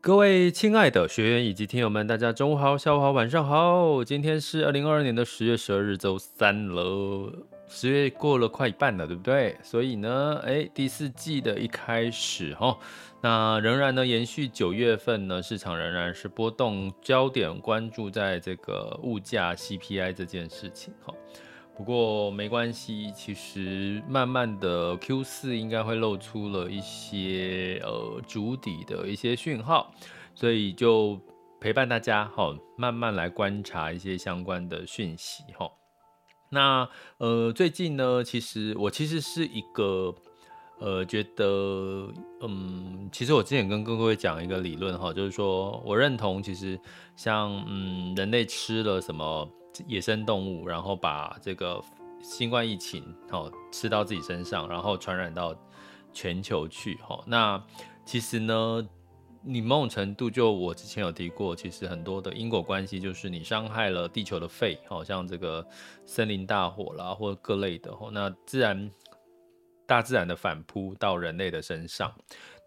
各位亲爱的学员以及听友们，大家中午好、下午好、晚上好。今天是二零二二年的十月十二日，周三了。十月过了快一半了，对不对？所以呢，哎，第四季的一开始哈，那仍然呢延续九月份呢，市场仍然是波动，焦点关注在这个物价 CPI 这件事情哈。不过没关系，其实慢慢的 Q 四应该会露出了一些呃筑底的一些讯号，所以就陪伴大家哈，慢慢来观察一些相关的讯息哈。那呃最近呢，其实我其实是一个呃觉得嗯，其实我之前跟各位讲一个理论哈，就是说我认同其实像嗯人类吃了什么。野生动物，然后把这个新冠疫情哦吃到自己身上，然后传染到全球去哈。那其实呢，你某种程度就我之前有提过，其实很多的因果关系就是你伤害了地球的肺，好像这个森林大火啦，或各类的，那自然大自然的反扑到人类的身上，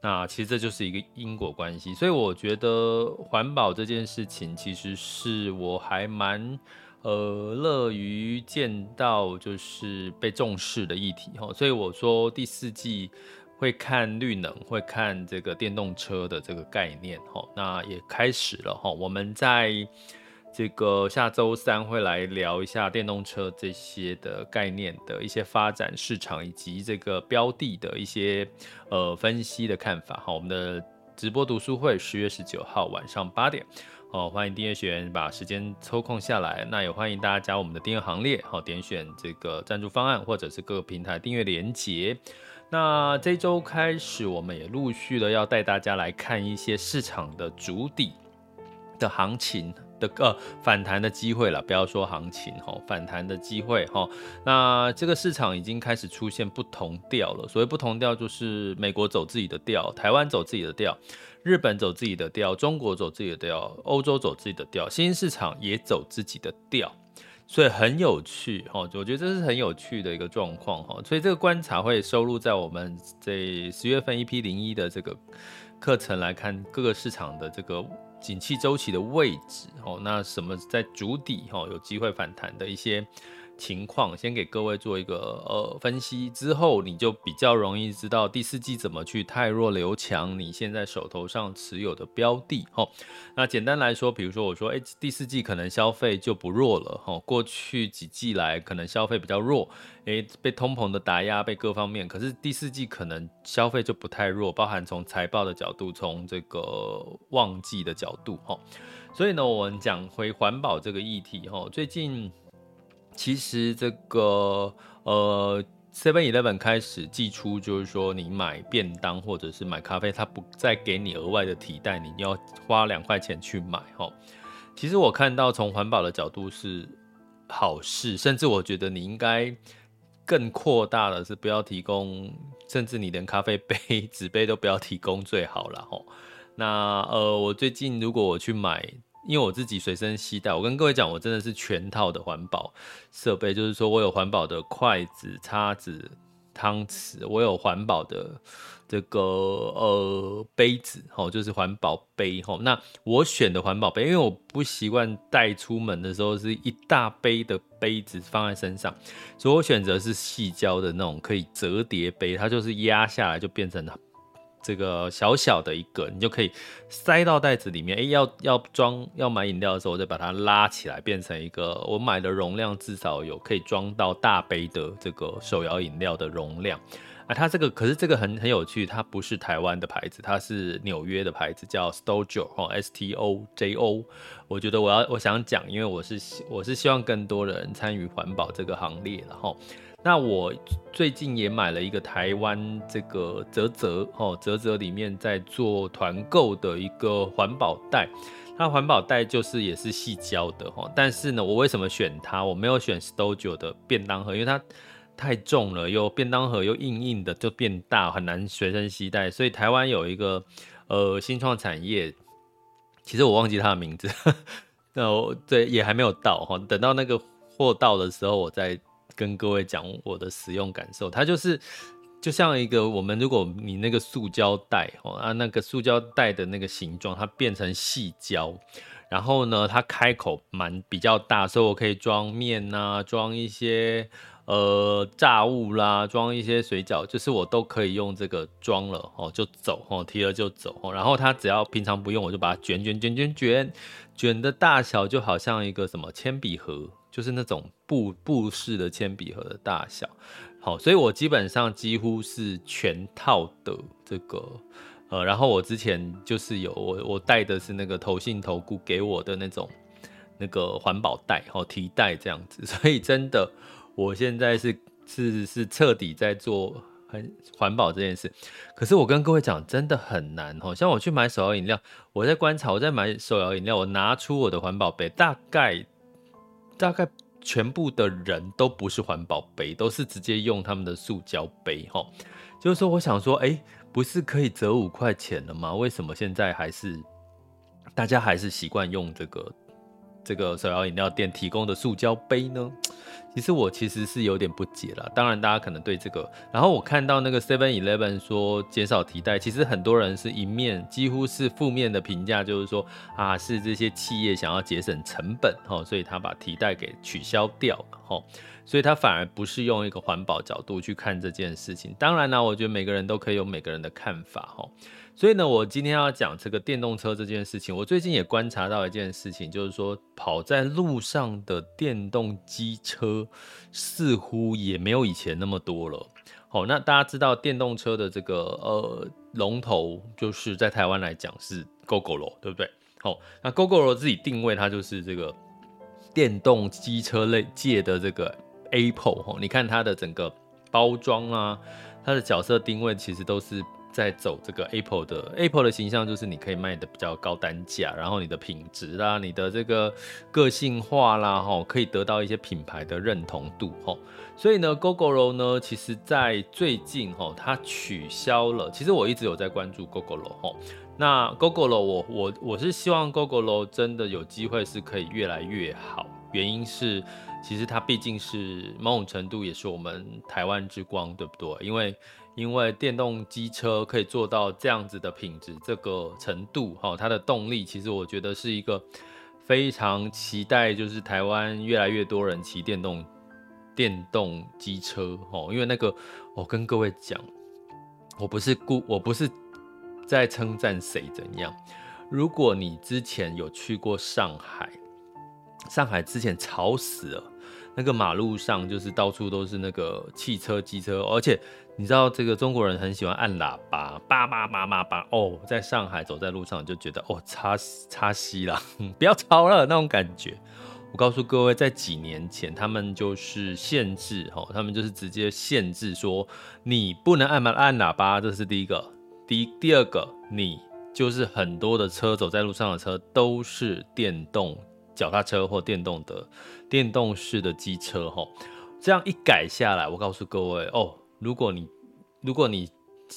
那其实这就是一个因果关系。所以我觉得环保这件事情，其实是我还蛮。呃，乐于见到就是被重视的议题哈，所以我说第四季会看绿能，会看这个电动车的这个概念哈，那也开始了哈。我们在这个下周三会来聊一下电动车这些的概念的一些发展市场以及这个标的的一些呃分析的看法哈。我们的直播读书会十月十九号晚上八点。哦，欢迎订阅学员把时间抽空下来，那也欢迎大家加我们的订阅行列，好，点选这个赞助方案或者是各个平台订阅连接。那这周开始，我们也陆续的要带大家来看一些市场的主底的行情的呃反弹的机会了，不要说行情哈，反弹的机会哈。那这个市场已经开始出现不同调了，所谓不同调就是美国走自己的调，台湾走自己的调。日本走自己的调，中国走自己的调，欧洲走自己的调，新兴市场也走自己的调，所以很有趣哈。我觉得这是很有趣的一个状况哈。所以这个观察会收录在我们这十月份一批零一的这个课程来看各个市场的这个景气周期的位置哦。那什么在主底哈，有机会反弹的一些。情况先给各位做一个呃分析，之后你就比较容易知道第四季怎么去汰弱留强。你现在手头上持有的标的，哦，那简单来说，比如说我说，哎，第四季可能消费就不弱了，齁，过去几季来可能消费比较弱，哎，被通膨的打压，被各方面，可是第四季可能消费就不太弱，包含从财报的角度，从这个旺季的角度，齁，所以呢，我们讲回环保这个议题，齁，最近。其实这个呃，Seven Eleven 开始寄出，就是说你买便当或者是买咖啡，它不再给你额外的提袋，你要花两块钱去买哈。其实我看到从环保的角度是好事，甚至我觉得你应该更扩大的是不要提供，甚至你连咖啡杯、纸杯都不要提供最好了哈。那呃，我最近如果我去买。因为我自己随身携带，我跟各位讲，我真的是全套的环保设备，就是说我有环保的筷子、叉子、汤匙，我有环保的这个呃杯子，吼，就是环保杯，吼。那我选的环保杯，因为我不习惯带出门的时候是一大杯的杯子放在身上，所以我选择是矽胶的那种可以折叠杯，它就是压下来就变成了。这个小小的一个，你就可以塞到袋子里面。哎，要要装要买饮料的时候，我再把它拉起来，变成一个我买的容量至少有可以装到大杯的这个手摇饮料的容量。啊，它这个可是这个很很有趣，它不是台湾的牌子，它是纽约的牌子，叫 Stojo 哦，S T O J O。我觉得我要我想讲，因为我是我是希望更多人参与环保这个行列，然后。那我最近也买了一个台湾这个泽泽哦，泽泽里面在做团购的一个环保袋，它环保袋就是也是细胶的哈，但是呢，我为什么选它？我没有选 Stojo 的便当盒，因为它太重了，又便当盒又硬硬的，就变大，很难随身携带。所以台湾有一个呃新创产业，其实我忘记它的名字，那我对也还没有到哈，等到那个货到的时候，我再。跟各位讲我的使用感受，它就是就像一个我们，如果你那个塑胶袋哦啊，那个塑胶袋的那个形状，它变成细胶，然后呢，它开口蛮比较大，所以我可以装面呐，装一些呃炸物啦，装一些水饺，就是我都可以用这个装了哦，就走哦，提了就走哦，然后它只要平常不用，我就把它卷卷卷卷卷，卷的大小就好像一个什么铅笔盒。就是那种布布式的铅笔盒的大小，好，所以我基本上几乎是全套的这个，呃，然后我之前就是有我我带的是那个投信投顾给我的那种那个环保袋，好提袋这样子，所以真的我现在是是是彻底在做很环保这件事。可是我跟各位讲，真的很难哦，像我去买手摇饮料，我在观察，我在买手摇饮料，我拿出我的环保杯，大概。大概全部的人都不是环保杯，都是直接用他们的塑胶杯，哈。就是说，我想说，哎，不是可以折五块钱了吗？为什么现在还是大家还是习惯用这个这个手摇饮料店提供的塑胶杯呢？其实我其实是有点不解了，当然大家可能对这个，然后我看到那个 Seven Eleven 说减少提袋，其实很多人是一面几乎是负面的评价，就是说啊是这些企业想要节省成本哈，所以他把提袋给取消掉了哈，所以他反而不是用一个环保角度去看这件事情。当然呢，我觉得每个人都可以有每个人的看法哈。所以呢，我今天要讲这个电动车这件事情。我最近也观察到一件事情，就是说跑在路上的电动机车似乎也没有以前那么多了。好，那大家知道电动车的这个呃龙头，就是在台湾来讲是 Gogoro，对不对？好，那 Gogoro 自己定位它就是这个电动机车类界的这个 Apple。哈，你看它的整个包装啊，它的角色定位其实都是。在走这个 Apple 的 Apple 的形象，就是你可以卖的比较高单价，然后你的品质啦，你的这个个性化啦，哈，可以得到一些品牌的认同度，哈。所以呢，Gogoro 呢，其实在最近，哈，它取消了。其实我一直有在关注 Gogoro，哈。那 Gogoro，我我我是希望 Gogoro 真的有机会是可以越来越好。原因是，其实它毕竟是某种程度也是我们台湾之光，对不对？因为因为电动机车可以做到这样子的品质，这个程度，哈，它的动力其实我觉得是一个非常期待，就是台湾越来越多人骑电动电动机车，哦，因为那个我跟各位讲，我不是故我不是在称赞谁怎样，如果你之前有去过上海，上海之前吵死了。那个马路上就是到处都是那个汽车、机车，而且你知道这个中国人很喜欢按喇叭，叭叭叭叭叭哦，在上海走在路上就觉得哦，擦擦西了，不要吵了那种感觉。我告诉各位，在几年前他们就是限制哈，他们就是直接限制说你不能按按喇叭，这是第一个。第一第二个，你就是很多的车走在路上的车都是电动。脚踏车或电动的电动式的机车，哈，这样一改下来，我告诉各位哦，如果你如果你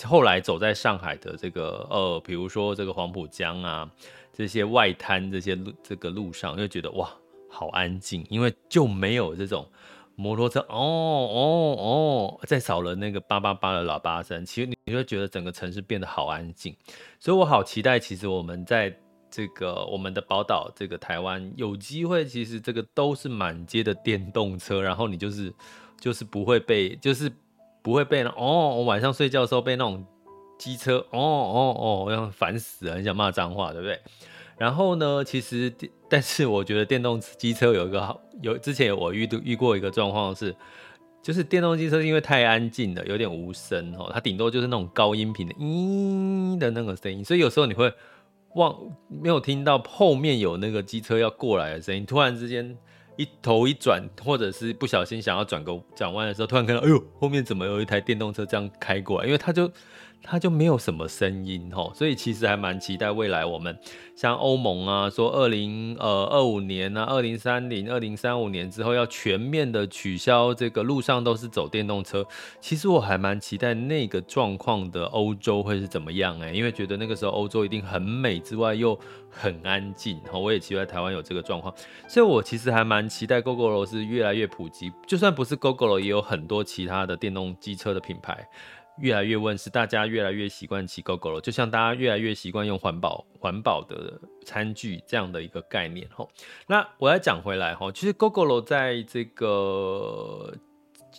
后来走在上海的这个呃，比如说这个黄浦江啊，这些外滩这些路这个路上，就觉得哇，好安静，因为就没有这种摩托车哦哦哦，再少了那个叭叭叭的喇叭声，其实你会觉得整个城市变得好安静。所以我好期待，其实我们在这个我们的宝岛这个台湾有机会，其实这个都是满街的电动车，然后你就是就是不会被就是不会被哦，我晚上睡觉的时候被那种机车哦哦哦，要烦死了，很想骂脏话，对不对？然后呢，其实，但是我觉得电动机车有一个好，有之前我遇遇过一个状况是，就是电动机车因为太安静了，有点无声哦，它顶多就是那种高音频的咦的那个声音，所以有时候你会忘没有听到后面有那个机车要过来的声音，突然之间一头一转，或者是不小心想要转个转弯的时候，突然看到哎呦，后面怎么有一台电动车这样开过来？因为他就。它就没有什么声音吼，所以其实还蛮期待未来我们像欧盟啊，说二零呃二五年啊，二零三零、二零三五年之后要全面的取消这个路上都是走电动车。其实我还蛮期待那个状况的欧洲会是怎么样哎，因为觉得那个时候欧洲一定很美之外又很安静。吼，我也期待台湾有这个状况，所以我其实还蛮期待 Gogoro 是越来越普及，就算不是 Gogoro，也有很多其他的电动机车的品牌。越来越问是，大家越来越习惯骑 Gogoro，就像大家越来越习惯用环保环保的餐具这样的一个概念哈。那我要讲回来哈，其实 GoGo 在这个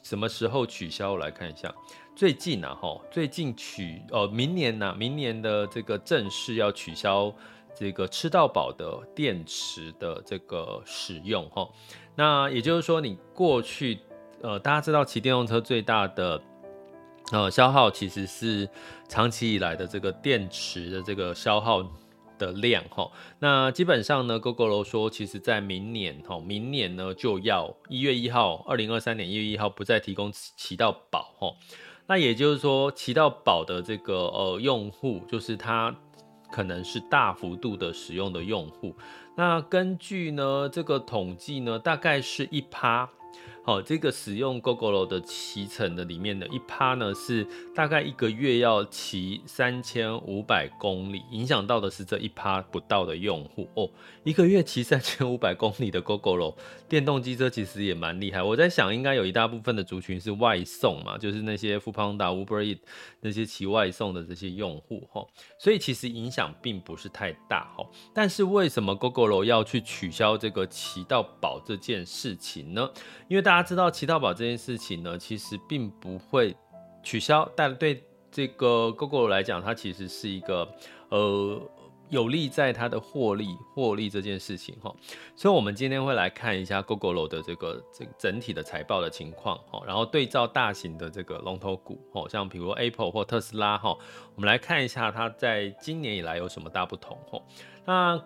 什么时候取消？我来看一下，最近啊哈，最近取呃，明年呐，明年的这个正式要取消这个吃到饱的电池的这个使用哈。那也就是说，你过去呃，大家知道骑电动车最大的。呃，消耗其实是长期以来的这个电池的这个消耗的量哈。那基本上呢，Gogoro 说，其实在明年哈，明年呢就要一月一号，二零二三年一月一号不再提供骑到饱哈。那也就是说，骑到饱的这个呃用户，就是他可能是大幅度的使用的用户。那根据呢这个统计呢，大概是一趴。好，这个使用 Gogoro 的骑乘的里面的一趴呢，是大概一个月要骑三千五百公里，影响到的是这一趴不到的用户哦。一个月骑三千五百公里的 Gogoro 电动机车其实也蛮厉害。我在想，应该有一大部分的族群是外送嘛，就是那些 f o o p a n d a、Uber e a t 那些骑外送的这些用户哈，所以其实影响并不是太大哈。但是为什么 Gogoro 要去取消这个骑到饱这件事情呢？因为大大家知道骑到饱这件事情呢，其实并不会取消，但对这个 Gogoro 来讲，它其实是一个呃有利在它的获利获利这件事情哈。所以，我们今天会来看一下 Gogoro 的这个这整体的财报的情况哈，然后对照大型的这个龙头股哈，像比如 Apple 或特斯拉哈，我们来看一下它在今年以来有什么大不同哈。那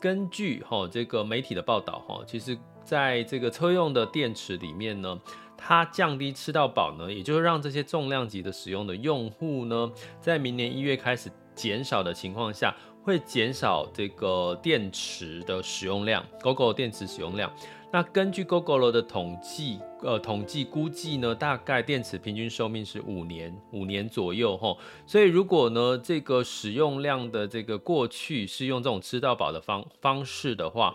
根据哈这个媒体的报道哈，其实。在这个车用的电池里面呢，它降低吃到饱呢，也就是让这些重量级的使用的用户呢，在明年一月开始减少的情况下，会减少这个电池的使用量，GoGo 电池使用量。那根据 Gogoro 的统计，呃，统计估计呢，大概电池平均寿命是五年，五年左右齁。所以如果呢，这个使用量的这个过去是用这种吃到饱的方方式的话。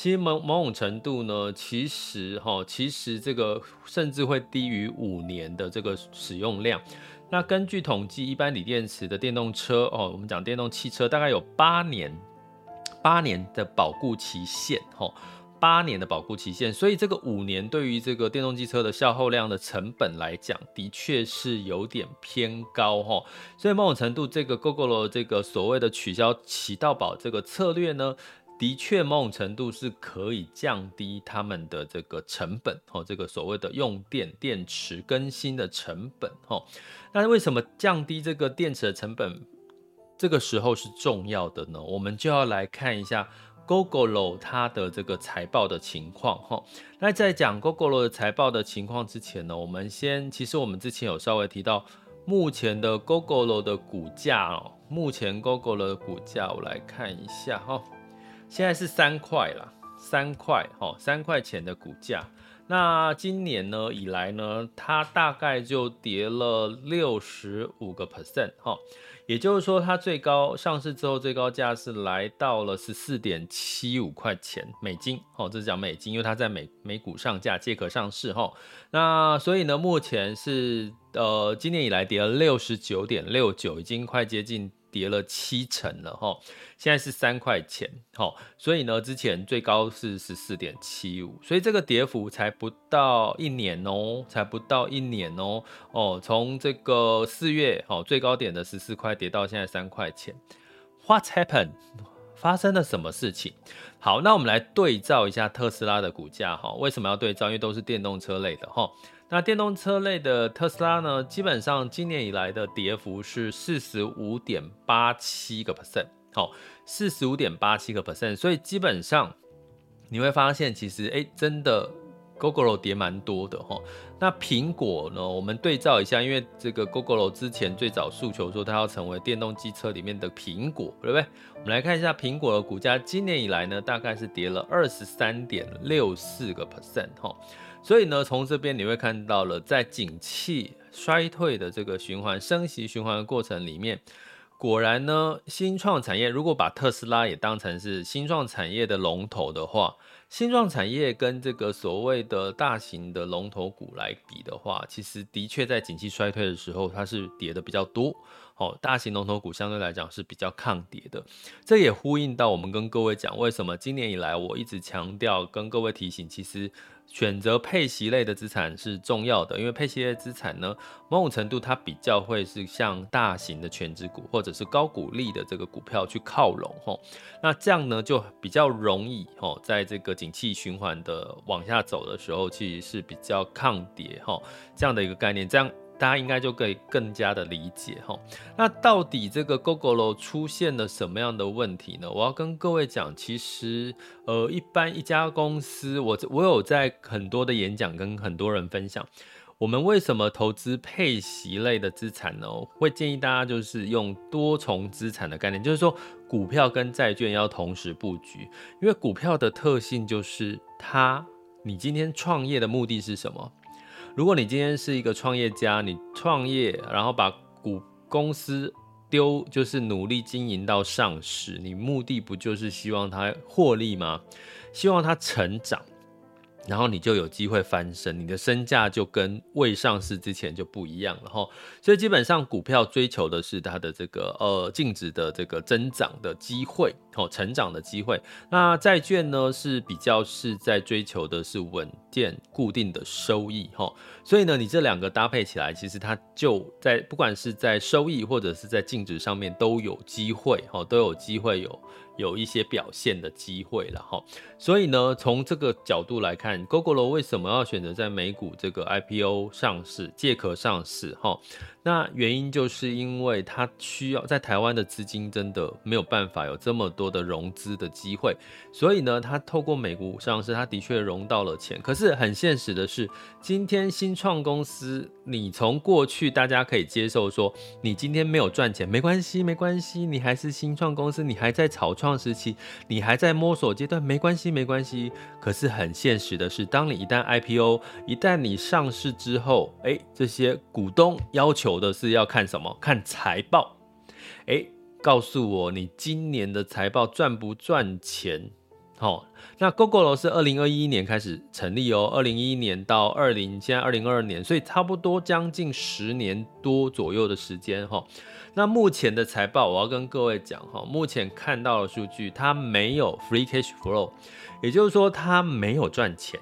其实某某种程度呢，其实哈，其实这个甚至会低于五年的这个使用量。那根据统计，一般锂电池的电动车哦，我们讲电动汽车大概有八年，八年的保固期限哈，八年的保固期限。所以这个五年对于这个电动机车的消耗量的成本来讲，的确是有点偏高哈。所以某种程度，这个 Gogoro 这个所谓的取消骑到保这个策略呢，的确，某种程度是可以降低他们的这个成本哦，这个所谓的用电电池更新的成本哦。那为什么降低这个电池的成本，这个时候是重要的呢？我们就要来看一下 Gogoro 它的这个财报的情况哈。那在讲 Gogoro 的财报的情况之前呢，我们先，其实我们之前有稍微提到，目前的 Gogoro 的股价哦，目前 Gogoro 的股价，我来看一下哈。现在是三块啦，三块，哈，三块钱的股价。那今年呢以来呢，它大概就跌了六十五个 percent，哈，也就是说，它最高上市之后最高价是来到了十四点七五块钱美金，哦，这是讲美金，因为它在美美股上架借壳上市，哈，那所以呢，目前是呃今年以来跌了六十九点六九，已经快接近。跌了七成了哈，现在是三块钱，好，所以呢，之前最高是十四点七五，所以这个跌幅才不到一年哦，才不到一年哦，哦，从这个四月哦最高点的十四块跌到现在三块钱，What happened？发生了什么事情？好，那我们来对照一下特斯拉的股价哈，为什么要对照？因为都是电动车类的哈。那电动车类的特斯拉呢，基本上今年以来的跌幅是四十五点八七个 percent，好，四十五点八七个 percent，所以基本上你会发现，其实哎，真的 Google 跌蛮多的哈。那苹果呢，我们对照一下，因为这个 Google 之前最早诉求说它要成为电动机车里面的苹果，对不对？我们来看一下苹果的股价，今年以来呢，大概是跌了二十三点六四个 percent 哈。所以呢，从这边你会看到了，在景气衰退的这个循环、升息循环的过程里面，果然呢，新创产业如果把特斯拉也当成是新创产业的龙头的话，新创产业跟这个所谓的大型的龙头股来比的话，其实的确在景气衰退的时候，它是跌的比较多。哦，大型龙头股相对来讲是比较抗跌的，这也呼应到我们跟各位讲，为什么今年以来我一直强调跟各位提醒，其实选择配息类的资产是重要的，因为配息类资产呢，某种程度它比较会是向大型的全值股或者是高股利的这个股票去靠拢，吼，那这样呢就比较容易，吼，在这个景气循环的往下走的时候，其实是比较抗跌，吼，这样的一个概念，这样。大家应该就可以更加的理解哈。那到底这个 Gogoro 出现了什么样的问题呢？我要跟各位讲，其实呃，一般一家公司，我我有在很多的演讲跟很多人分享，我们为什么投资配息类的资产呢？会建议大家就是用多重资产的概念，就是说股票跟债券要同时布局，因为股票的特性就是它，你今天创业的目的是什么？如果你今天是一个创业家，你创业，然后把股公司丢，就是努力经营到上市，你目的不就是希望它获利吗？希望它成长。然后你就有机会翻身，你的身价就跟未上市之前就不一样了哈。所以基本上股票追求的是它的这个呃净值的这个增长的机会，哦，成长的机会。那债券呢是比较是在追求的是稳健固定的收益哈。所以呢，你这两个搭配起来，其实它就在不管是在收益或者是在净值上面都有机会哈，都有机会有。有一些表现的机会了哈，所以呢，从这个角度来看 gogol 为什么要选择在美股这个 IPO 上市、借壳上市哈？那原因就是因为它需要在台湾的资金真的没有办法有这么多的融资的机会，所以呢，它透过美股上市，它的确融到了钱。可是很现实的是，今天新创公司，你从过去大家可以接受说，你今天没有赚钱没关系，没关系，你还是新创公司，你还在草创时期，你还在摸索阶段，没关系，没关系。可是很现实的是，当你一旦 IPO，一旦你上市之后，哎，这些股东要求。有的是要看什么？看财报。诶，告诉我你今年的财报赚不赚钱？好，那 Gogoro 是二零二一年开始成立哦，二零一一年到二零现在二零二二年，所以差不多将近十年多左右的时间哈。那目前的财报，我要跟各位讲哈，目前看到的数据，它没有 free cash flow，也就是说它没有赚钱。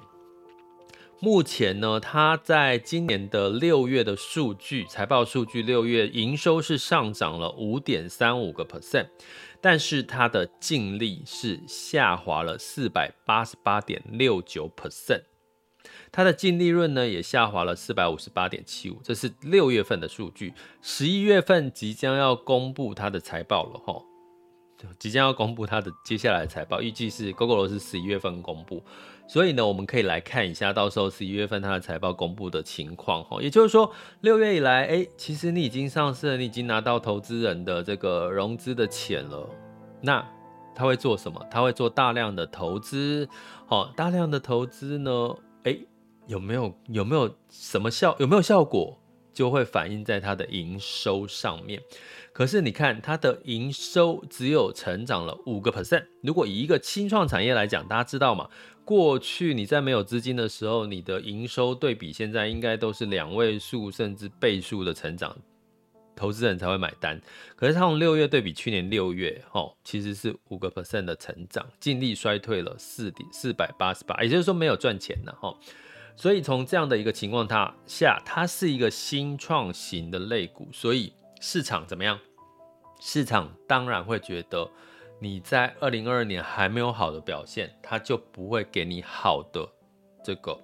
目前呢，它在今年的六月的数据，财报数据，六月营收是上涨了五点三五个 percent，但是它的净利是下滑了四百八十八点六九 percent，它的净利润呢也下滑了四百五十八点七五，这是六月份的数据，十一月份即将要公布它的财报了哈。即将要公布它的接下来财报，预计是 Gogoro 是十一月份公布，所以呢，我们可以来看一下，到时候十一月份它的财报公布的情况哈。也就是说，六月以来，哎，其实你已经上市了，你已经拿到投资人的这个融资的钱了，那他会做什么？他会做大量的投资，好，大量的投资呢？诶，有没有有没有什么效？有没有效果？就会反映在它的营收上面。可是你看，它的营收只有成长了五个 percent。如果以一个轻创产业来讲，大家知道吗？过去你在没有资金的时候，你的营收对比现在应该都是两位数甚至倍数的成长，投资人才会买单。可是它从六月对比去年六月，哦，其实是五个 percent 的成长，净利衰退了四点四百八十八，也就是说没有赚钱了，哈。所以从这样的一个情况它下，它是一个新创型的类股，所以市场怎么样？市场当然会觉得你在二零二二年还没有好的表现，它就不会给你好的这个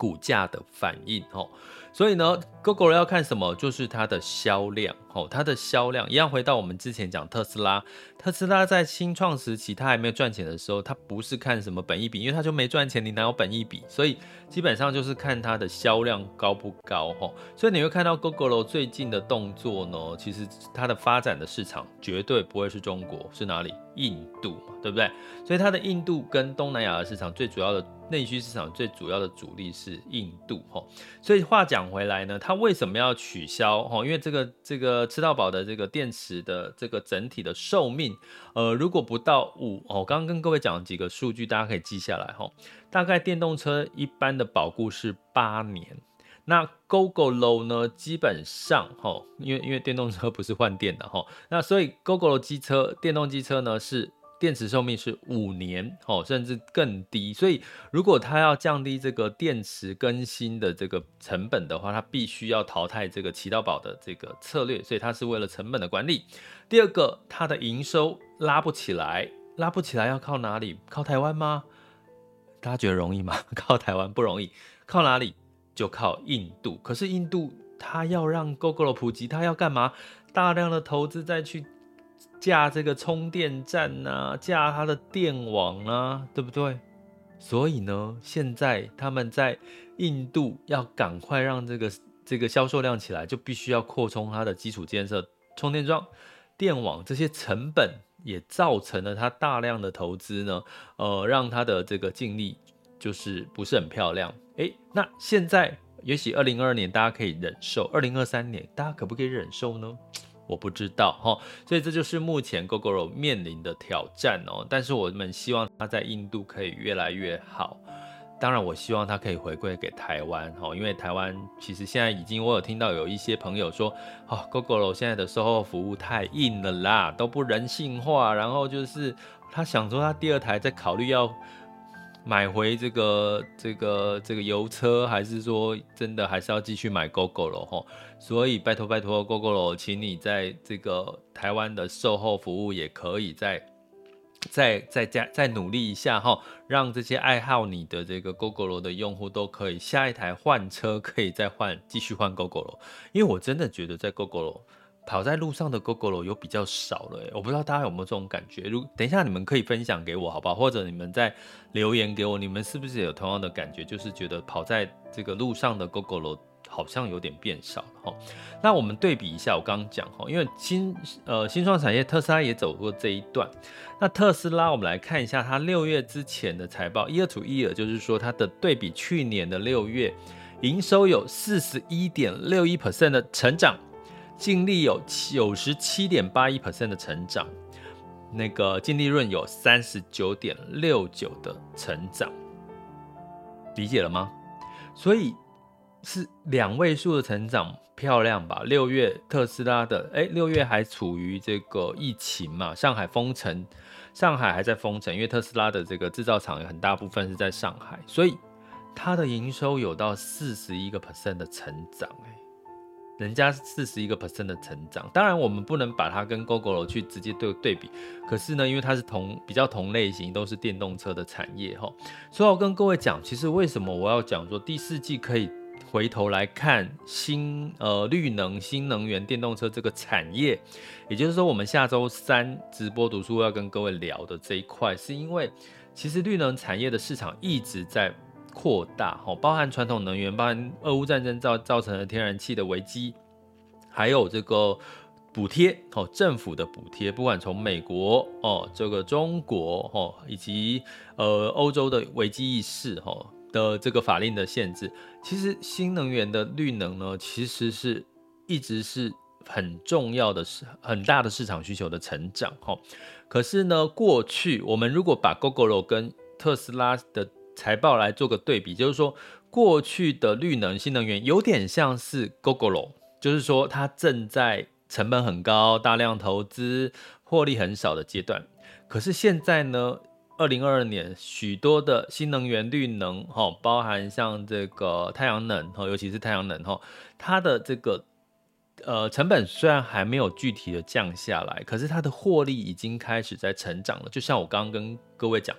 股价的反应哦。所以呢，Gogoro 要看什么？就是它的销量哦，它的销量一样。回到我们之前讲特斯拉，特斯拉在新创时期，它还没有赚钱的时候，它不是看什么本益比，因为它就没赚钱，你哪有本益比？所以基本上就是看它的销量高不高哦。所以你会看到 Gogoro 最近的动作呢，其实它的发展的市场绝对不会是中国，是哪里？印度嘛，对不对？所以它的印度跟东南亚的市场最主要的。内需市场最主要的主力是印度，吼，所以话讲回来呢，它为什么要取消？吼，因为这个这个吃到饱的这个电池的这个整体的寿命，呃，如果不到五，哦，刚刚跟各位讲几个数据，大家可以记下来，吼，大概电动车一般的保固是八年，那 GoGo Low 呢，基本上，吼，因为因为电动车不是换电的，吼，那所以 g o g o l o 机车电动机车呢是。电池寿命是五年哦，甚至更低。所以，如果它要降低这个电池更新的这个成本的话，它必须要淘汰这个骑到宝的这个策略。所以，它是为了成本的管理。第二个，它的营收拉不起来，拉不起来要靠哪里？靠台湾吗？大家觉得容易吗？靠台湾不容易。靠哪里？就靠印度。可是印度它要让 Gogoro 普及，它要干嘛？大量的投资再去。架这个充电站啊，架它的电网啊，对不对？所以呢，现在他们在印度要赶快让这个这个销售量起来，就必须要扩充它的基础建设，充电桩、电网这些成本也造成了它大量的投资呢，呃，让它的这个净利就是不是很漂亮。诶，那现在也许二零二二年大家可以忍受，二零二三年大家可不可以忍受呢？我不知道哈，所以这就是目前 Gogoro 面临的挑战哦。但是我们希望它在印度可以越来越好。当然，我希望它可以回归给台湾哈，因为台湾其实现在已经，我有听到有一些朋友说，哦，Gogoro 现在的售后服务太硬了啦，都不人性化。然后就是他想说，他第二台在考虑要。买回这个这个这个油车，还是说真的还是要继续买 Gogoro？所以拜托拜托 Gogoro，请你在这个台湾的售后服务也可以再再再加再努力一下哈，让这些爱好你的这个 Gogoro 的用户都可以下一台换车可以再换继续换 Gogoro，因为我真的觉得在 Gogoro。跑在路上的 Gogoro 有比较少了，我不知道大家有没有这种感觉。如等一下你们可以分享给我，好不好？或者你们在留言给我，你们是不是有同样的感觉？就是觉得跑在这个路上的 Gogoro 好像有点变少了哈。那我们对比一下，我刚刚讲哈，因为新呃新创产业特斯拉也走过这一段。那特斯拉，我们来看一下它六月之前的财报，year to year，就是说它的对比去年的六月，营收有四十一点六一 percent 的成长。净利有九十七点八一 percent 的成长，那个净利润有三十九点六九的成长，理解了吗？所以是两位数的成长，漂亮吧？六月特斯拉的，哎，六月还处于这个疫情嘛，上海封城，上海还在封城，因为特斯拉的这个制造厂有很大部分是在上海，所以它的营收有到四十一个 percent 的成长，哎。人家四十一个 percent 的成长，当然我们不能把它跟 Gogoro 去直接对对比。可是呢，因为它是同比较同类型，都是电动车的产业哈，所以我跟各位讲，其实为什么我要讲说第四季可以回头来看新呃绿能新能源电动车这个产业，也就是说我们下周三直播读书要跟各位聊的这一块，是因为其实绿能产业的市场一直在。扩大哈，包含传统能源，包含俄乌战争造造成的天然气的危机，还有这个补贴哦，政府的补贴，不管从美国哦，这个中国哦，以及呃欧洲的危机意识哈的这个法令的限制，其实新能源的绿能呢，其实是一直是很重要的市很大的市场需求的成长哈。可是呢，过去我们如果把 Gogoro 跟特斯拉的财报来做个对比，就是说过去的绿能新能源有点像是 Gogoro，就是说它正在成本很高、大量投资、获利很少的阶段。可是现在呢，二零二二年许多的新能源绿能，哈，包含像这个太阳能，哈，尤其是太阳能，哈，它的这个呃成本虽然还没有具体的降下来，可是它的获利已经开始在成长了。就像我刚刚跟各位讲。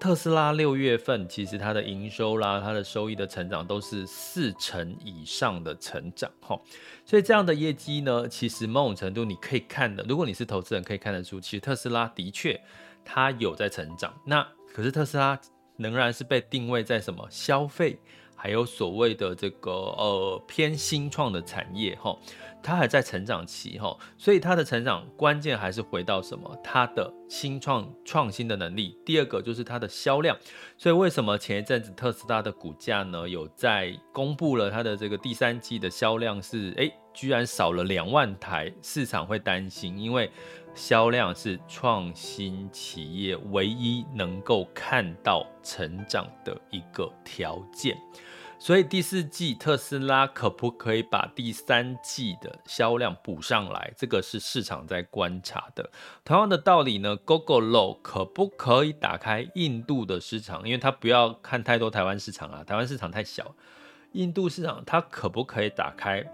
特斯拉六月份其实它的营收啦，它的收益的成长都是四成以上的成长，哈，所以这样的业绩呢，其实某种程度你可以看的，如果你是投资人可以看得出，其实特斯拉的确它有在成长，那可是特斯拉仍然是被定位在什么消费，还有所谓的这个呃偏新创的产业，哈。它还在成长期哈，所以它的成长关键还是回到什么？它的新创创新的能力。第二个就是它的销量。所以为什么前一阵子特斯拉的股价呢，有在公布了它的这个第三季的销量是诶，居然少了两万台，市场会担心，因为销量是创新企业唯一能够看到成长的一个条件。所以第四季特斯拉可不可以把第三季的销量补上来？这个是市场在观察的。同样的道理呢，Gogoro 可不可以打开印度的市场？因为它不要看太多台湾市场啊，台湾市场太小。印度市场它可不可以打开？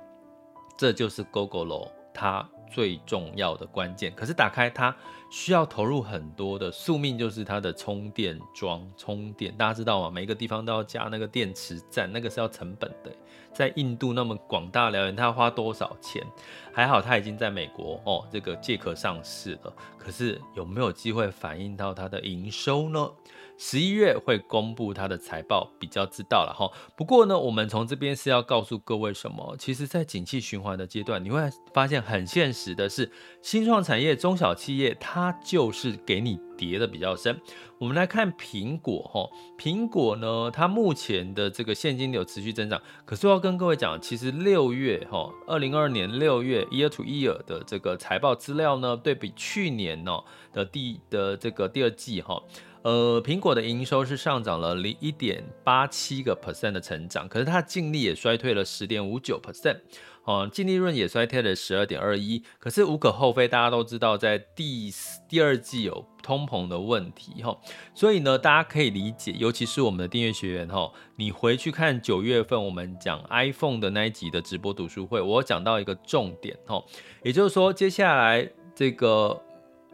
这就是 Gogoro 它最重要的关键。可是打开它。需要投入很多的宿命，就是它的充电桩充电，大家知道吗？每个地方都要加那个电池站，那个是要成本的。在印度那么广大缭远，它要花多少钱？还好它已经在美国哦，这个借壳上市了。可是有没有机会反映到它的营收呢？十一月会公布它的财报，比较知道了哈。不过呢，我们从这边是要告诉各位什么？其实，在景气循环的阶段，你会发现很现实的是，新创产业、中小企业，它就是给你跌的比较深。我们来看苹果哈，苹果呢，它目前的这个现金流持续增长。可是我要跟各位讲，其实六月哈，二零二二年六月 year to year 的这个财报资料呢，对比去年呢的第的这个第二季哈。呃，苹果的营收是上涨了零一点八七个 percent 的成长，可是它净利也衰退了十点五九 percent，哦，净利润也衰退了十二点二一。可是无可厚非，大家都知道在第第二季有通膨的问题哈，所以呢，大家可以理解，尤其是我们的订阅学员哈，你回去看九月份我们讲 iPhone 的那一集的直播读书会，我讲到一个重点哈，也就是说接下来这个。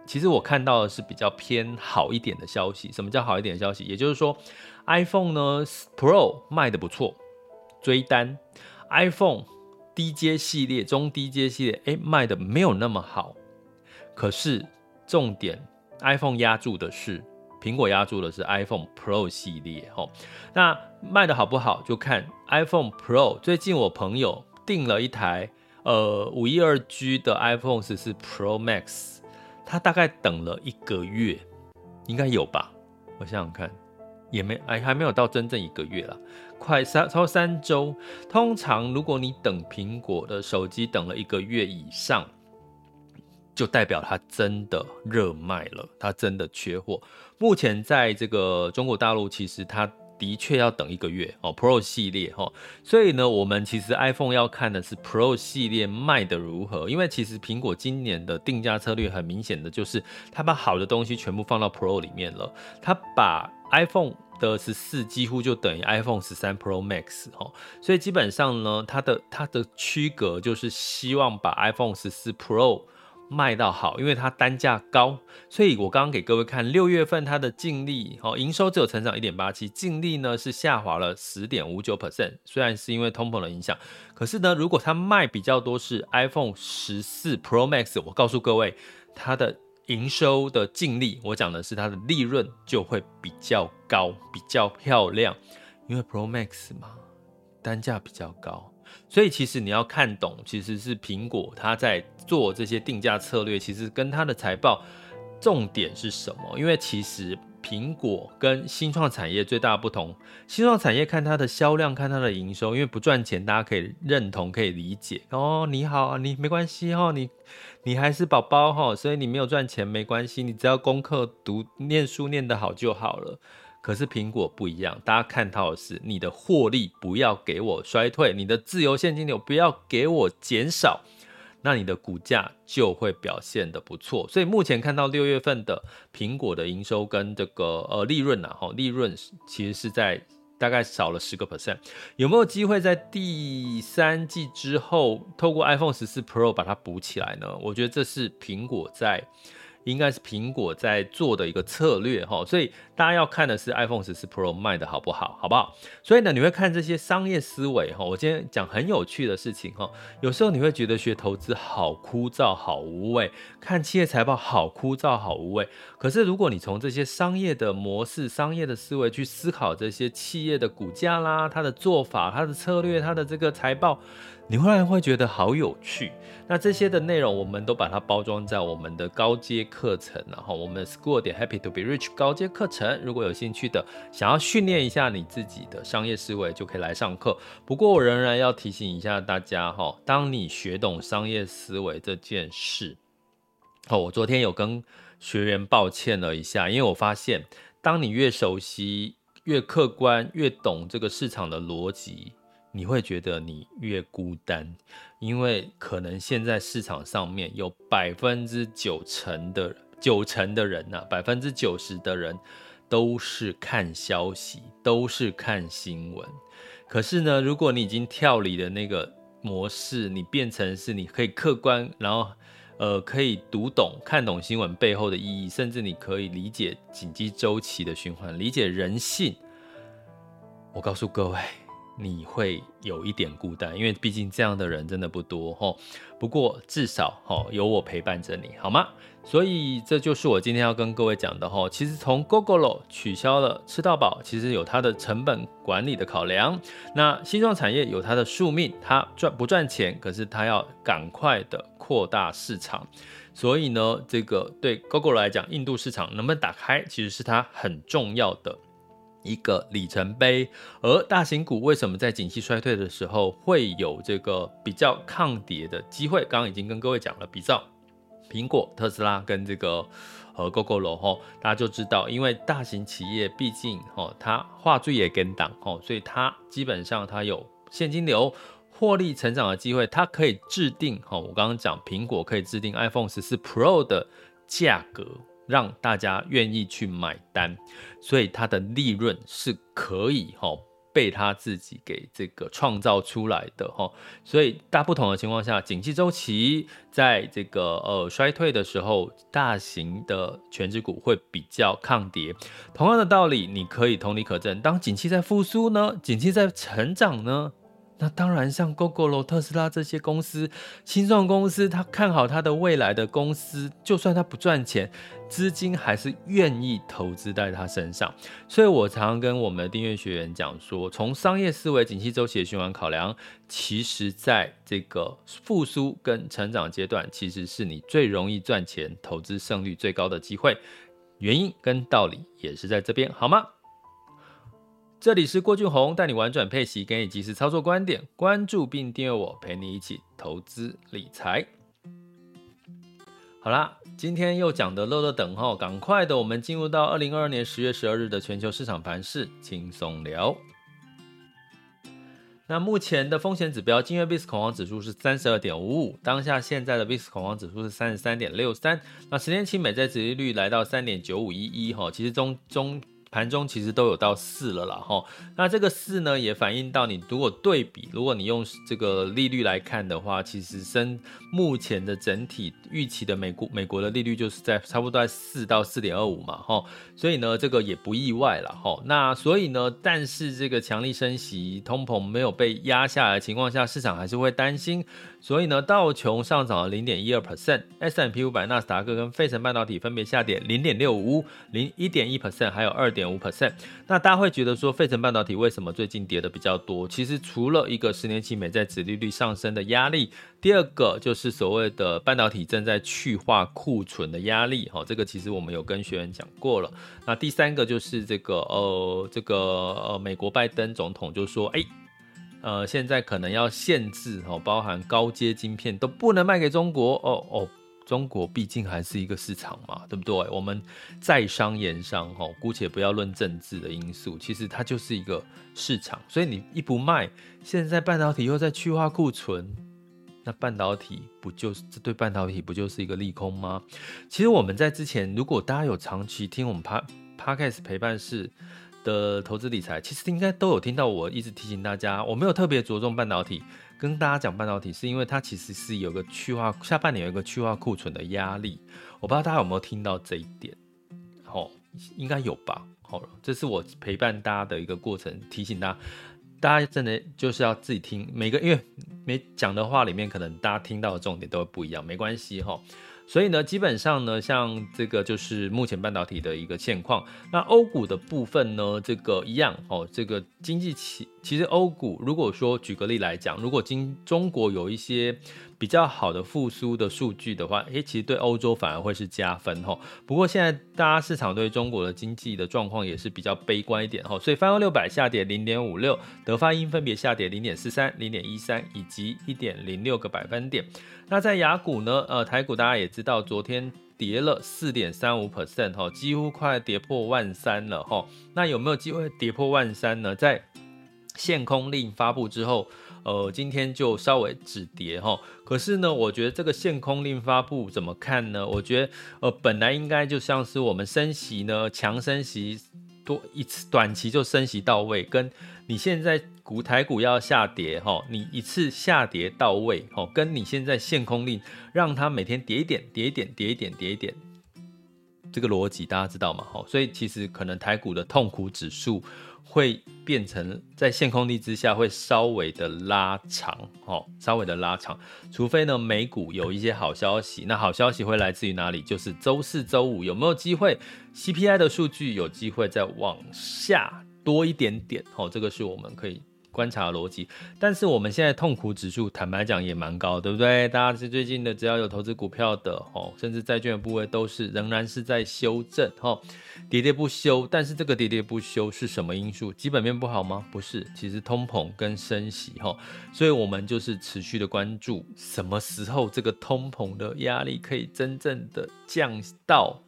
其实我看到的是比较偏好一点的消息。什么叫好一点的消息？也就是说，iPhone 呢 Pro 卖的不错，追单；iPhone 低阶系列、中低阶系列，哎，卖的没有那么好。可是重点，iPhone 压住的是苹果压住的是 iPhone Pro 系列。吼，那卖的好不好，就看 iPhone Pro。最近我朋友订了一台呃五一二 G 的 iPhone 十四 Pro Max。他大概等了一个月，应该有吧？我想想看，也没哎，还没有到真正一个月啦，快三超三周。通常如果你等苹果的手机等了一个月以上，就代表它真的热卖了，它真的缺货。目前在这个中国大陆，其实它。的确要等一个月哦，Pro 系列哈，所以呢，我们其实 iPhone 要看的是 Pro 系列卖得如何，因为其实苹果今年的定价策略很明显的就是，它把好的东西全部放到 Pro 里面了，它把 iPhone 的十四几乎就等于 iPhone 十三 Pro Max 哈，所以基本上呢，它的它的区隔就是希望把 iPhone 十四 Pro。卖到好，因为它单价高，所以我刚刚给各位看六月份它的净利，哦，营收只有成长一点八七，净利呢是下滑了十点五九 percent。虽然是因为通膨的影响，可是呢，如果它卖比较多是 iPhone 十四 Pro Max，我告诉各位，它的营收的净利，我讲的是它的利润就会比较高，比较漂亮，因为 Pro Max 嘛，单价比较高。所以其实你要看懂，其实是苹果它在做这些定价策略，其实跟它的财报重点是什么？因为其实。苹果跟新创产业最大的不同，新创产业看它的销量，看它的营收，因为不赚钱，大家可以认同，可以理解。哦，你好，你没关系哈，你你还是宝宝哈，所以你没有赚钱没关系，你只要功课读念书念得好就好了。可是苹果不一样，大家看到的是你的获利不要给我衰退，你的自由现金流不要给我减少。那你的股价就会表现得不错，所以目前看到六月份的苹果的营收跟这个呃利润啊，哈，利润其实是在大概少了十个 percent，有没有机会在第三季之后透过 iPhone 十四 Pro 把它补起来呢？我觉得这是苹果在。应该是苹果在做的一个策略哈，所以大家要看的是 iPhone 14 Pro 卖的好不好，好不好？所以呢，你会看这些商业思维哈。我今天讲很有趣的事情哈。有时候你会觉得学投资好枯燥、好无味，看企业财报好枯燥、好无味。可是如果你从这些商业的模式、商业的思维去思考这些企业的股价啦、它的做法、它的策略、它的这个财报。你忽然会觉得好有趣，那这些的内容我们都把它包装在我们的高阶课程，然后我们 School 点 Happy to be Rich 高阶课程，如果有兴趣的，想要训练一下你自己的商业思维，就可以来上课。不过我仍然要提醒一下大家哈，当你学懂商业思维这件事，哦，我昨天有跟学员抱歉了一下，因为我发现，当你越熟悉、越客观、越懂这个市场的逻辑。你会觉得你越孤单，因为可能现在市场上面有百分之九成的九成的人呐、啊，百分之九十的人都是看消息，都是看新闻。可是呢，如果你已经跳离了那个模式，你变成是你可以客观，然后呃可以读懂、看懂新闻背后的意义，甚至你可以理解紧急周期的循环，理解人性。我告诉各位。你会有一点孤单，因为毕竟这样的人真的不多吼。不过至少吼有我陪伴着你，好吗？所以这就是我今天要跟各位讲的吼。其实从 Gogoro 取消了吃到饱，其实有它的成本管理的考量。那新创产业有它的宿命，它赚不赚钱？可是它要赶快的扩大市场。所以呢，这个对 Gogoro 来讲，印度市场能不能打开，其实是它很重要的。一个里程碑，而大型股为什么在景气衰退的时候会有这个比较抗跌的机会？刚刚已经跟各位讲了，比照苹果、特斯拉跟这个呃 Gogoro 吼，大家就知道，因为大型企业毕竟吼它话剧也跟档吼，所以它基本上它有现金流、获利成长的机会，它可以制定吼，我刚刚讲苹果可以制定 iPhone 十四 Pro 的价格。让大家愿意去买单，所以它的利润是可以哈被他自己给这个创造出来的哈。所以大不同的情况下，景气周期在这个呃衰退的时候，大型的权值股会比较抗跌。同样的道理，你可以同理可证，当景气在复苏呢，景气在成长呢。那当然，像 Google、特斯拉这些公司，新创公司，他看好他的未来的公司，就算他不赚钱，资金还是愿意投资在他身上。所以我常常跟我们的订阅学员讲说，从商业思维、景气周期的循环考量，其实在这个复苏跟成长阶段，其实是你最容易赚钱、投资胜率最高的机会。原因跟道理也是在这边，好吗？这里是郭俊宏，带你玩转配息，给你及时操作观点。关注并订阅我，陪你一起投资理财。好啦，今天又讲的乐乐等候，赶快的，我们进入到二零二二年十月十二日的全球市场盘势轻松聊。那目前的风险指标，今日 VIX 恐慌指数是三十二点五五，当下现在的 VIX 恐慌指数是三十三点六三。那十年期美债殖利率来到三点九五一一，哈，其实中中。盘中其实都有到四了啦，哈，那这个四呢也反映到你如果对比，如果你用这个利率来看的话，其实升目前的整体预期的美国美国的利率就是在差不多在四到四点二五嘛，哈，所以呢这个也不意外了，哈，那所以呢，但是这个强力升息、通膨没有被压下来的情况下，市场还是会担心。所以呢，道琼上涨了零点一二 percent，S&P 五百、纳斯达克跟费城半导体分别下跌零点六五、零一点一 percent，还有二点五 percent。那大家会觉得说，费城半导体为什么最近跌的比较多？其实除了一个十年期美债殖利率上升的压力，第二个就是所谓的半导体正在去化库存的压力。哈，这个其实我们有跟学员讲过了。那第三个就是这个呃，这个呃，美国拜登总统就说，哎。呃，现在可能要限制哦，包含高阶晶片都不能卖给中国哦哦，中国毕竟还是一个市场嘛，对不对？我们在商言商哦，姑且不要论政治的因素，其实它就是一个市场，所以你一不卖，现在半导体又在去化库存，那半导体不就是这对半导体不就是一个利空吗？其实我们在之前，如果大家有长期听我们 Podcast 陪伴式。的投资理财，其实应该都有听到我一直提醒大家，我没有特别着重半导体，跟大家讲半导体，是因为它其实是有个去化，下半年有一个去化库存的压力，我不知道大家有没有听到这一点，哦，应该有吧，好了，这是我陪伴大家的一个过程，提醒大家，大家真的就是要自己听每个，因为每讲的话里面，可能大家听到的重点都会不一样，没关系哈。所以呢，基本上呢，像这个就是目前半导体的一个现况。那欧股的部分呢，这个一样哦。这个经济起其实欧股，如果说举个例来讲，如果今中国有一些比较好的复苏的数据的话，诶，其实对欧洲反而会是加分哈。不过现在大家市场对中国的经济的状况也是比较悲观一点哈。所以泛欧六百下跌零点五六，德发英分别下跌零点四三、零点一三以及一点零六个百分点。那在雅股呢？呃，台股大家也知道，昨天跌了四点三五 percent 哈，几乎快跌破万三了哈。那有没有机会跌破万三呢？在限空令发布之后，呃，今天就稍微止跌哈。可是呢，我觉得这个限空令发布怎么看呢？我觉得呃，本来应该就像是我们升息呢，强升息多一次，短期就升息到位，跟你现在。股台股要下跌哈，你一次下跌到位哈，跟你现在限空令让它每天跌一点、跌一点、跌一点、跌一点，这个逻辑大家知道吗？哈，所以其实可能台股的痛苦指数会变成在限空地之下会稍微的拉长哦，稍微的拉长，除非呢美股有一些好消息，那好消息会来自于哪里？就是周四、周五有没有机会 CPI 的数据有机会再往下多一点点？哦，这个是我们可以。观察逻辑，但是我们现在痛苦指数，坦白讲也蛮高，对不对？大家是最近的，只要有投资股票的，哦，甚至债券的部位都是仍然是在修正，哈，跌跌不休。但是这个跌跌不休是什么因素？基本面不好吗？不是，其实通膨跟升息，哈，所以我们就是持续的关注，什么时候这个通膨的压力可以真正的降到，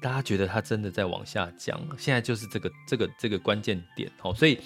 大家觉得它真的在往下降，现在就是这个这个这个关键点，哦，所以。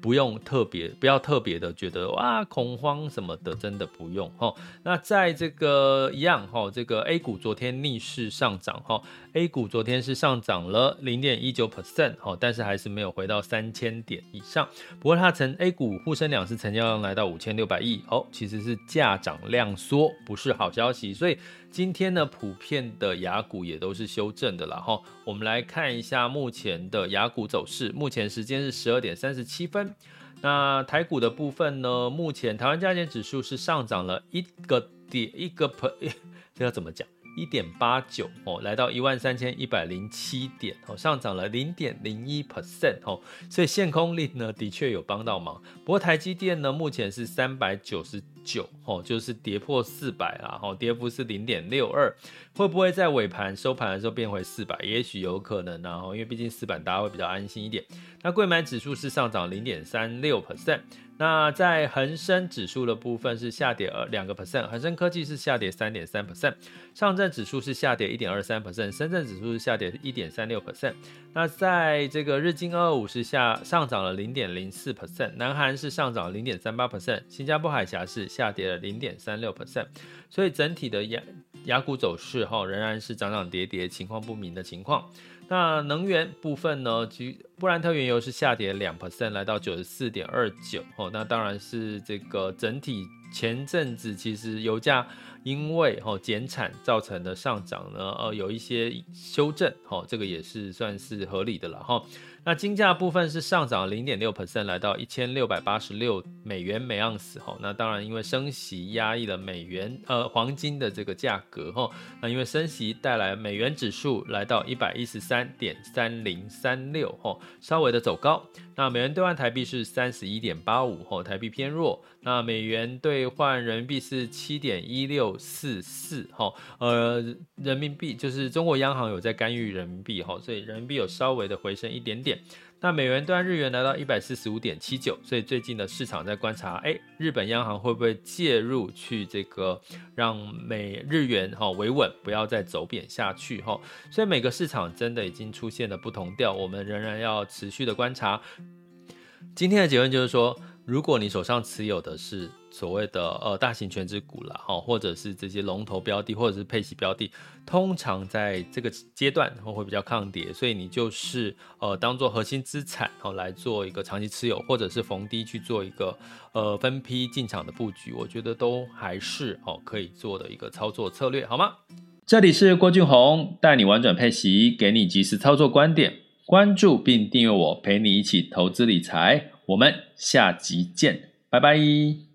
不用特别，不要特别的觉得哇恐慌什么的，真的不用哈。那在这个一样哈，这个 A 股昨天逆势上涨哈，A 股昨天是上涨了零点一九 percent 哈，但是还是没有回到三千点以上。不过它成 A 股沪深两市成交量来到五千六百亿哦，其实是价涨量缩，不是好消息，所以。今天呢，普遍的雅股也都是修正的了哈。我们来看一下目前的雅股走势。目前时间是十二点三十七分。那台股的部分呢，目前台湾加权指数是上涨了一个点一个 per，这要怎么讲？一点八九哦，来到一万三千一百零七点哦，上涨了零点零一 percent 哦，所以限空令呢的确有帮到忙。不过台积电呢，目前是三百九十九哦，就是跌破四百啦，哦，跌幅是零点六二，会不会在尾盘收盘的时候变回四百？也许有可能啊，因为毕竟四百大家会比较安心一点。那柜买指数是上涨零点三六 percent。那在恒生指数的部分是下跌了两个 percent，恒生科技是下跌三点三 percent，上证指数是下跌一点二三 percent，深圳指数是下跌一点三六 percent。那在这个日经二五是下上涨了零点零四 percent，南韩是上涨零点三八 percent，新加坡海峡是下跌了零点三六 percent。所以整体的亚亚股走势哈仍然是涨涨跌跌，情况不明的情况。那能源部分呢？其布兰特原油是下跌两 percent，来到九十四点二九。哦，那当然是这个整体前阵子其实油价因为哦减产造成的上涨呢，呃，有一些修正。哦，这个也是算是合理的了哈。那金价部分是上涨零点六 percent，来到一千六百八十六美元每盎司哈。那当然因为升息压抑了美元呃黄金的这个价格哈。那因为升息带来美元指数来到一百一十三点三零三六哈，稍微的走高。那美元兑换台币是三十一点八五哈，台币偏弱。那美元兑换人民币是七点一六四四哈，呃，人民币就是中国央行有在干预人民币哈，所以人民币有稍微的回升一点点。那美元兑日元来到一百四十五点七九，所以最近的市场在观察，哎，日本央行会不会介入去这个让美日元哈维稳，不要再走贬下去哈。所以每个市场真的已经出现了不同调，我们仍然要持续的观察。今天的结论就是说，如果你手上持有的是所谓的呃大型全值股了哈，或者是这些龙头标的，或者是配息标的，通常在这个阶段会比较抗跌，所以你就是呃当做核心资产哦来做一个长期持有，或者是逢低去做一个呃分批进场的布局，我觉得都还是哦可以做的一个操作策略，好吗？这里是郭俊宏带你玩转配息，给你及时操作观点，关注并订阅我，陪你一起投资理财。我们下集见，拜拜。